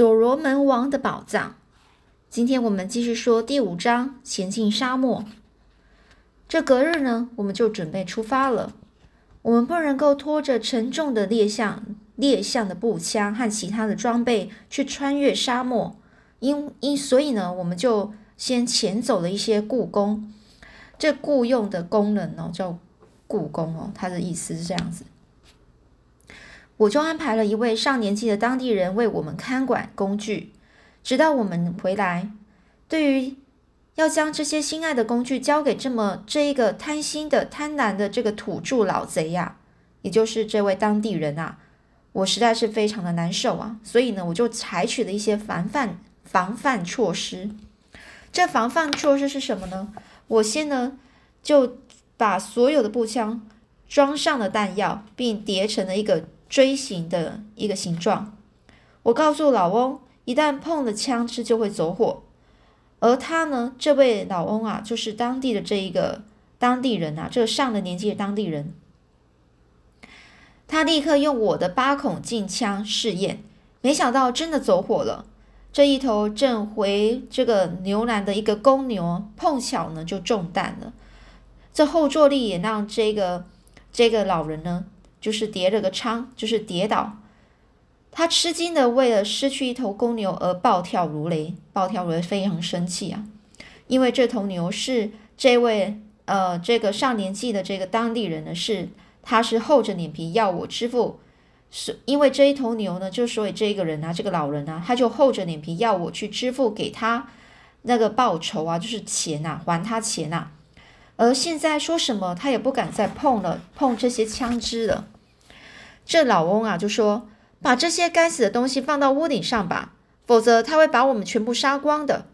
所罗门王的宝藏。今天我们继续说第五章，前进沙漠。这隔日呢，我们就准备出发了。我们不能够拖着沉重的猎象、猎象的步枪和其他的装备去穿越沙漠，因因所以呢，我们就先遣走了一些雇工。这雇佣的工人哦，叫雇工哦，他的意思是这样子。我就安排了一位上年纪的当地人为我们看管工具，直到我们回来。对于要将这些心爱的工具交给这么这一个贪心的、贪婪的这个土著老贼呀，也就是这位当地人啊，我实在是非常的难受啊。所以呢，我就采取了一些防范防范措施。这防范措施是什么呢？我先呢就把所有的步枪装上了弹药，并叠成了一个。锥形的一个形状，我告诉老翁，一旦碰了枪支就会走火。而他呢，这位老翁啊，就是当地的这一个当地人啊，这个上了年纪的当地人。他立刻用我的八孔径枪试验，没想到真的走火了。这一头正回这个牛栏的一个公牛，碰巧呢就中弹了。这后坐力也让这个这个老人呢。就是跌了个仓，就是跌倒。他吃惊的为了失去一头公牛而暴跳如雷，暴跳如雷，非常生气啊！因为这头牛是这位呃这个上年纪的这个当地人呢，是他是厚着脸皮要我支付，是因为这一头牛呢，就所以这个人啊，这个老人啊，他就厚着脸皮要我去支付给他那个报酬啊，就是钱呐，还他钱呐。而现在说什么，他也不敢再碰了，碰这些枪支了。这老翁啊，就说：“把这些该死的东西放到屋顶上吧，否则他会把我们全部杀光的。”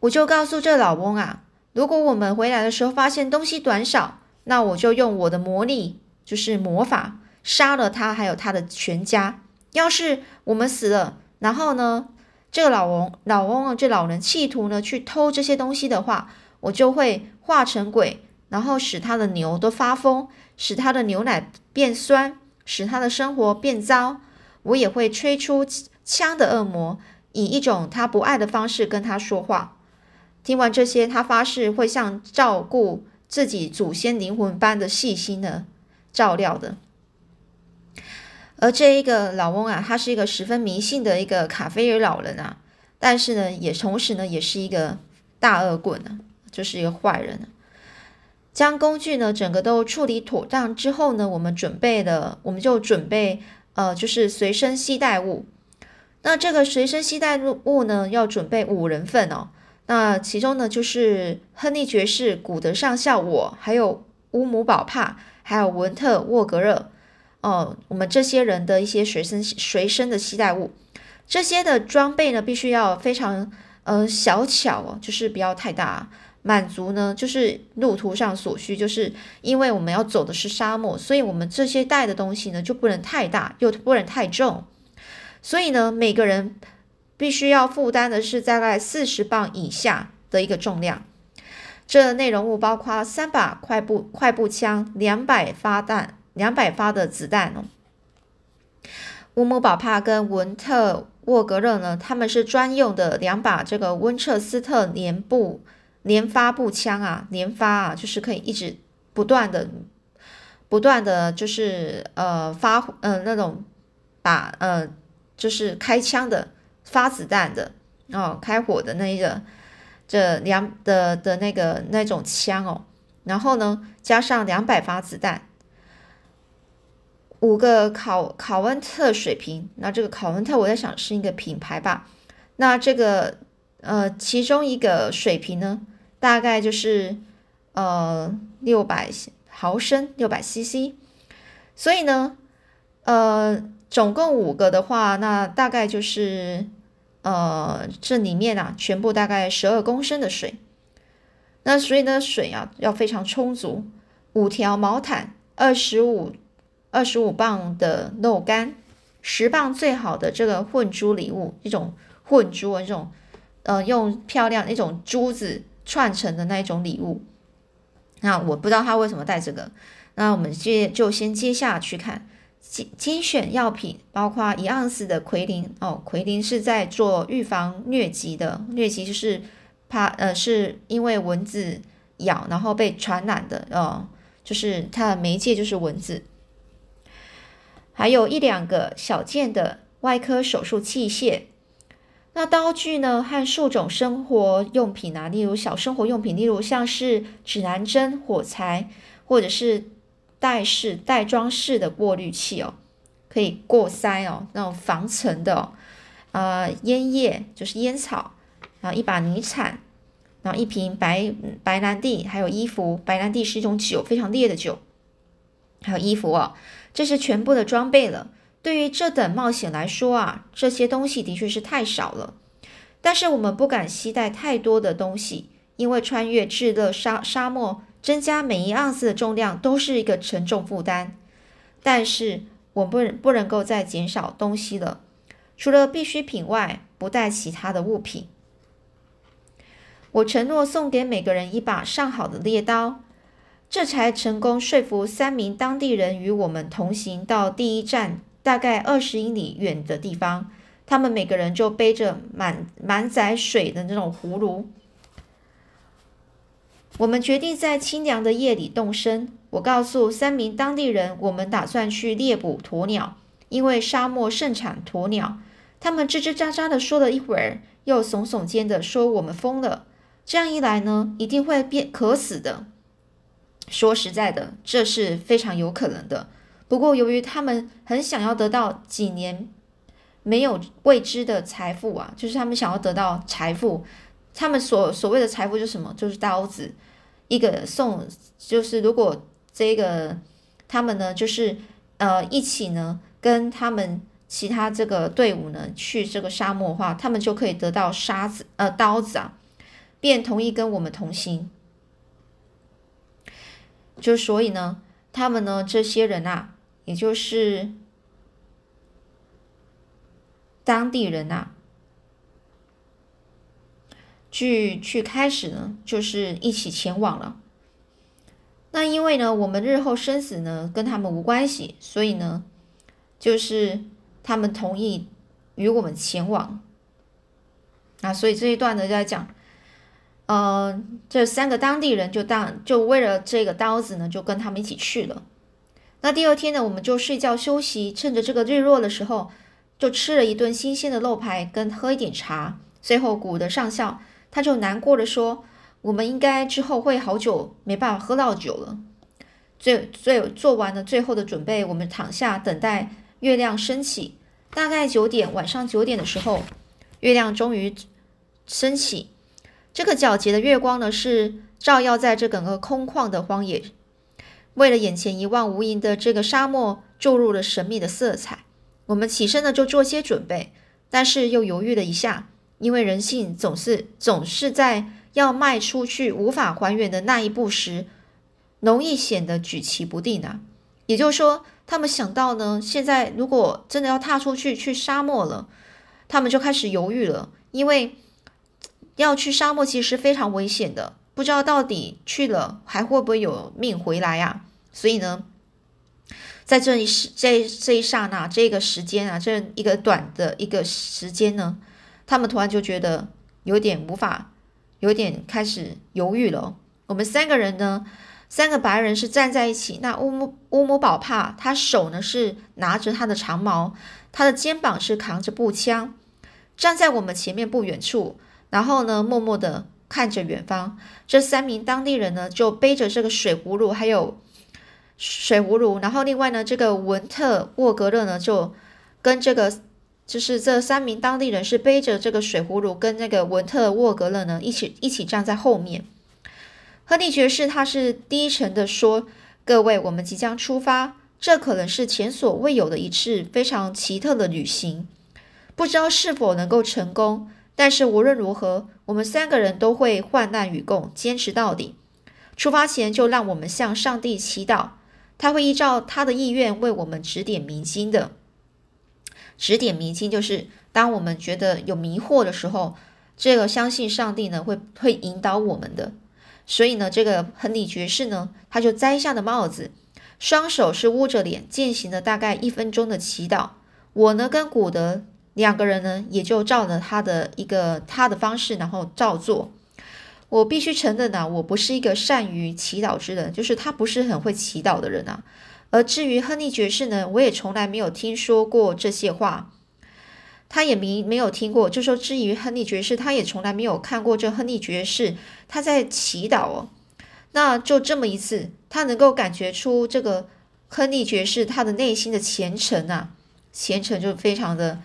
我就告诉这老翁啊：“如果我们回来的时候发现东西短少，那我就用我的魔力，就是魔法，杀了他还有他的全家。要是我们死了，然后呢，这个老翁老翁啊，这老人企图呢去偷这些东西的话。”我就会化成鬼，然后使他的牛都发疯，使他的牛奶变酸，使他的生活变糟。我也会吹出枪的恶魔，以一种他不爱的方式跟他说话。听完这些，他发誓会像照顾自己祖先灵魂般的细心的照料的。而这一个老翁啊，他是一个十分迷信的一个卡菲尔老人啊，但是呢，也同时呢，也是一个大恶棍啊。就是一个坏人。将工具呢整个都处理妥当之后呢，我们准备的我们就准备呃，就是随身携带物。那这个随身携带物呢，要准备五人份哦。那其中呢，就是亨利爵士、古德上校、我，还有乌姆宝帕，还有文特沃格热哦，我们这些人的一些随身随身的携带物。这些的装备呢，必须要非常呃小巧哦，就是不要太大。满足呢，就是路途上所需，就是因为我们要走的是沙漠，所以我们这些带的东西呢就不能太大，又不能太重，所以呢，每个人必须要负担的是大概四十磅以下的一个重量。这内容物包括三把快步快步枪、两百发弹、两百发的子弹哦。乌姆宝帕跟文特沃格勒呢，他们是专用的两把这个温彻斯特连步。连发步枪啊，连发啊，就是可以一直不断的、不断的就是呃发呃那种把呃就是开枪的、发子弹的哦、开火的那一个这两的的那个那种枪哦，然后呢加上两百发子弹，五个考考温特水瓶，那这个考温特我在想是一个品牌吧，那这个呃其中一个水瓶呢。大概就是呃六百毫升，六百 CC，所以呢，呃，总共五个的话，那大概就是呃这里面啊，全部大概十二公升的水。那所以呢，水啊要非常充足。五条毛毯，二十五二十五磅的肉干，十磅最好的这个混珠礼物，一种混珠啊，这种呃用漂亮一种珠子。串成的那一种礼物，那我不知道他为什么带这个。那我们接就先接下去看。精精选药品，包括一盎司的奎林哦，奎林是在做预防疟疾的，疟疾就是怕呃是因为蚊子咬然后被传染的哦，就是它的媒介就是蚊子，还有一两个小件的外科手术器械。那刀具呢和数种生活用品啊，例如小生活用品，例如像是指南针、火柴，或者是带式带装式的过滤器哦，可以过筛哦，那种防尘的哦，呃，烟叶就是烟草，然后一把泥铲，然后一瓶白白兰地，还有衣服。白兰地是一种酒，非常烈的酒，还有衣服哦，这是全部的装备了。对于这等冒险来说啊，这些东西的确是太少了。但是我们不敢携带太多的东西，因为穿越炙热沙沙漠，增加每一盎司的重量都是一个沉重负担。但是我们不不能够再减少东西了，除了必需品外，不带其他的物品。我承诺送给每个人一把上好的猎刀，这才成功说服三名当地人与我们同行到第一站。大概二十英里远的地方，他们每个人就背着满满载水的那种葫芦。我们决定在清凉的夜里动身。我告诉三名当地人，我们打算去猎捕鸵鸟，因为沙漠盛产鸵鸟。他们吱吱喳喳的说了一会儿，又耸耸肩的说我们疯了。这样一来呢，一定会变渴死的。说实在的，这是非常有可能的。不过，由于他们很想要得到几年没有未知的财富啊，就是他们想要得到财富，他们所所谓的财富就是什么？就是刀子，一个送，就是如果这个他们呢，就是呃一起呢跟他们其他这个队伍呢去这个沙漠的话，他们就可以得到沙子呃刀子啊，便同意跟我们同行。就所以呢，他们呢这些人啊。也就是当地人呐，去去开始呢，就是一起前往了。那因为呢，我们日后生死呢跟他们无关系，所以呢，就是他们同意与我们前往。啊，所以这一段呢就在讲，呃，这三个当地人就当就为了这个刀子呢，就跟他们一起去了。那第二天呢，我们就睡觉休息，趁着这个日落的时候，就吃了一顿新鲜的肉排，跟喝一点茶。最后，古的上校他就难过的说：“我们应该之后会好久没办法喝到酒了。”最最做完了最后的准备，我们躺下等待月亮升起。大概九点，晚上九点的时候，月亮终于升起。这个皎洁的月光呢，是照耀在这整个空旷的荒野。为了眼前一望无垠的这个沙漠注入了神秘的色彩，我们起身呢就做些准备，但是又犹豫了一下，因为人性总是总是在要迈出去无法还原的那一步时，容易显得举棋不定啊。也就是说，他们想到呢，现在如果真的要踏出去去沙漠了，他们就开始犹豫了，因为要去沙漠其实非常危险的。不知道到底去了还会不会有命回来呀？所以呢，在这一时这这一刹那这个时间啊，这一个短的一个时间呢，他们突然就觉得有点无法，有点开始犹豫了。我们三个人呢，三个白人是站在一起。那乌姆乌姆宝帕，他手呢是拿着他的长矛，他的肩膀是扛着步枪，站在我们前面不远处，然后呢，默默的。看着远方，这三名当地人呢，就背着这个水葫芦，还有水葫芦，然后另外呢，这个文特沃格勒呢，就跟这个，就是这三名当地人是背着这个水葫芦，跟那个文特沃格勒呢，一起一起站在后面。亨利爵士他是低沉的说：“各位，我们即将出发，这可能是前所未有的一次非常奇特的旅行，不知道是否能够成功。”但是无论如何，我们三个人都会患难与共，坚持到底。出发前就让我们向上帝祈祷，他会依照他的意愿为我们指点迷津的。指点迷津就是当我们觉得有迷惑的时候，这个相信上帝呢会会引导我们的。所以呢，这个亨利爵士呢，他就摘下了帽子，双手是捂着脸，进行了大概一分钟的祈祷。我呢，跟古德两个人呢，也就照着他的一个他的方式，然后照做。我必须承认呢，我不是一个善于祈祷之人，就是他不是很会祈祷的人啊。而至于亨利爵士呢，我也从来没有听说过这些话，他也没没有听过。就说至于亨利爵士，他也从来没有看过这亨利爵士他在祈祷哦。那就这么一次，他能够感觉出这个亨利爵士他的内心的虔诚啊，虔诚就非常的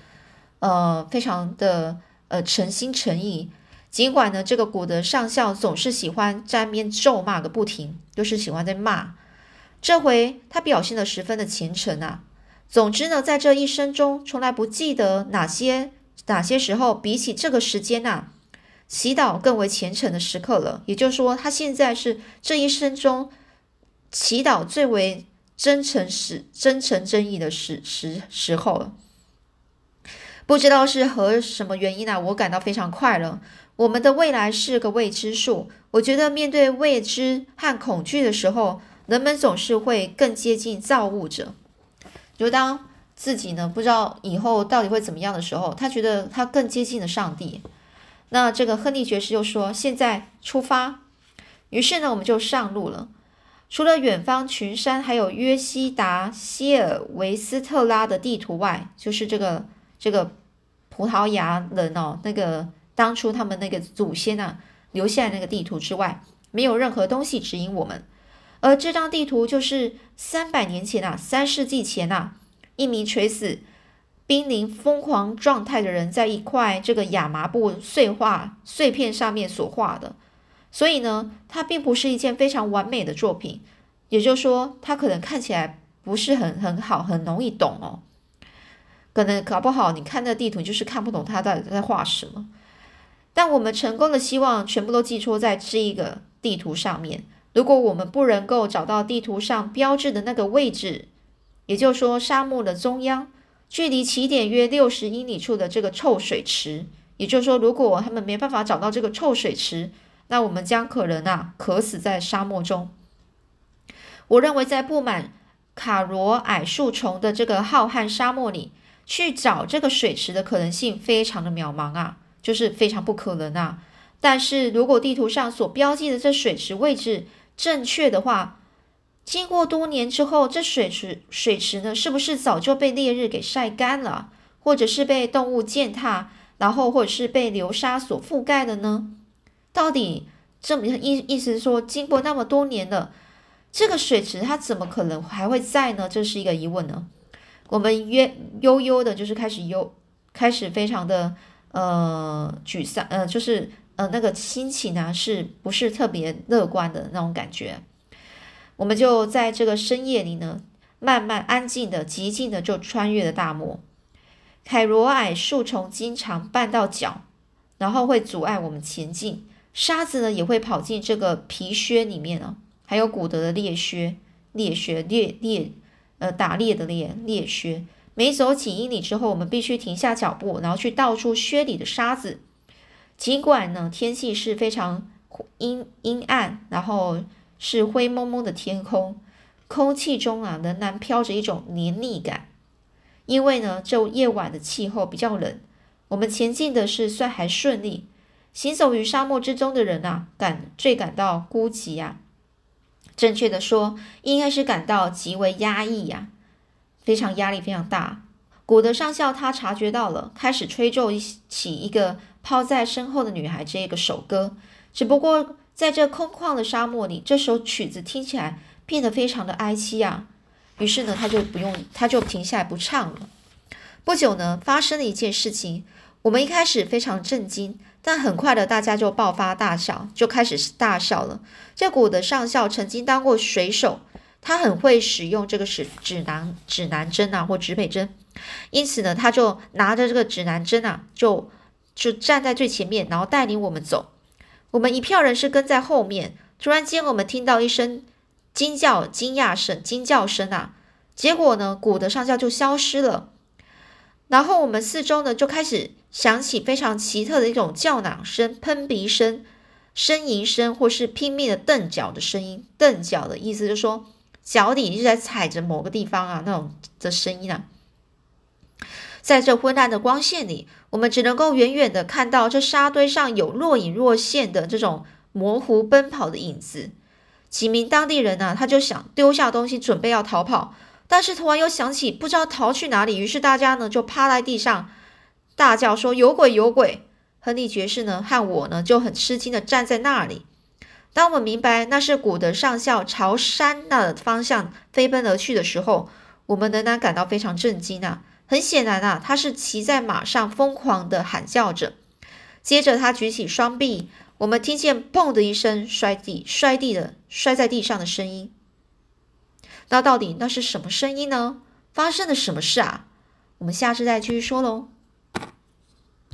呃，非常的呃诚心诚意。尽管呢，这个古德上校总是喜欢沾边咒骂个不停，就是喜欢在骂。这回他表现的十分的虔诚啊。总之呢，在这一生中，从来不记得哪些哪些时候比起这个时间呐，祈祷更为虔诚的时刻了。也就是说，他现在是这一生中祈祷最为真诚、实真诚真意的时时时候了。不知道是何什么原因啊，我感到非常快乐。我们的未来是个未知数。我觉得面对未知和恐惧的时候，人们总是会更接近造物者。就当自己呢不知道以后到底会怎么样的时候，他觉得他更接近了上帝。那这个亨利爵士就说：“现在出发。”于是呢，我们就上路了。除了远方群山，还有约西达希尔维斯特拉的地图外，就是这个这个葡萄牙人哦，那个。当初他们那个祖先啊留下那个地图之外，没有任何东西指引我们。而这张地图就是三百年前啊，三世纪前啊，一名垂死、濒临疯狂状态的人在一块这个亚麻布碎画碎片上面所画的。所以呢，它并不是一件非常完美的作品。也就是说，它可能看起来不是很很好，很容易懂哦。可能搞不好你看那地图就是看不懂他到底在画什么。但我们成功的希望全部都寄托在这一个地图上面。如果我们不能够找到地图上标志的那个位置，也就是说沙漠的中央，距离起点约六十英里处的这个臭水池，也就是说，如果他们没办法找到这个臭水池，那我们将可能啊渴死在沙漠中。我认为在布满卡罗矮树丛的这个浩瀚沙漠里去找这个水池的可能性非常的渺茫啊。就是非常不可能啊！但是如果地图上所标记的这水池位置正确的话，经过多年之后，这水池水池呢，是不是早就被烈日给晒干了，或者是被动物践踏，然后或者是被流沙所覆盖的呢？到底这么意意思说，经过那么多年了，这个水池它怎么可能还会在呢？这是一个疑问呢。我们约悠悠的，就是开始悠，开始非常的。呃，沮丧，呃，就是呃，那个心情呢，是不是特别乐观的那种感觉？我们就在这个深夜里呢，慢慢安静的、极静的就穿越了大漠。凯罗矮树丛经常绊到脚，然后会阻碍我们前进。沙子呢，也会跑进这个皮靴里面呢，还有古德的猎靴、猎靴、猎猎，呃，打猎的猎猎靴。每走几英里之后，我们必须停下脚步，然后去倒出靴里的沙子。尽管呢，天气是非常阴阴暗，然后是灰蒙蒙的天空，空气中啊仍然飘着一种黏腻感。因为呢，这夜晚的气候比较冷，我们前进的是算还顺利。行走于沙漠之中的人啊，感最感到孤寂呀。正确的说，应该是感到极为压抑呀。非常压力非常大，古德上校他察觉到了，开始吹奏起一个抛在身后的女孩这个首歌。只不过在这空旷的沙漠里，这首曲子听起来变得非常的哀凄啊。于是呢，他就不用，他就停下来不唱了。不久呢，发生了一件事情，我们一开始非常震惊，但很快的大家就爆发大笑，就开始大笑了。这古德上校曾经当过水手。他很会使用这个指指南指南针啊，或指北针，因此呢，他就拿着这个指南针啊，就就站在最前面，然后带领我们走。我们一票人是跟在后面。突然间，我们听到一声惊叫、惊讶声、惊叫声啊！结果呢，古德上校就消失了。然后我们四周呢，就开始响起非常奇特的一种叫嚷声、喷鼻声、呻吟声，或是拼命的蹬脚的声音。蹬脚的意思就是说。脚底一直在踩着某个地方啊，那种的声音啊。在这昏暗的光线里，我们只能够远远的看到这沙堆上有若隐若现的这种模糊奔跑的影子。几名当地人呢，他就想丢下东西准备要逃跑，但是突然又想起不知道逃去哪里，于是大家呢就趴在地上大叫说：“有鬼，有鬼！”亨利爵士呢和我呢就很吃惊的站在那里。当我们明白那是古德上校朝山那方向飞奔而去的时候，我们仍然感到非常震惊啊！很显然啊，他是骑在马上，疯狂的喊叫着。接着他举起双臂，我们听见“砰”的一声摔地、摔地的摔在地上的声音。那到底那是什么声音呢？发生了什么事啊？我们下次再继续说喽。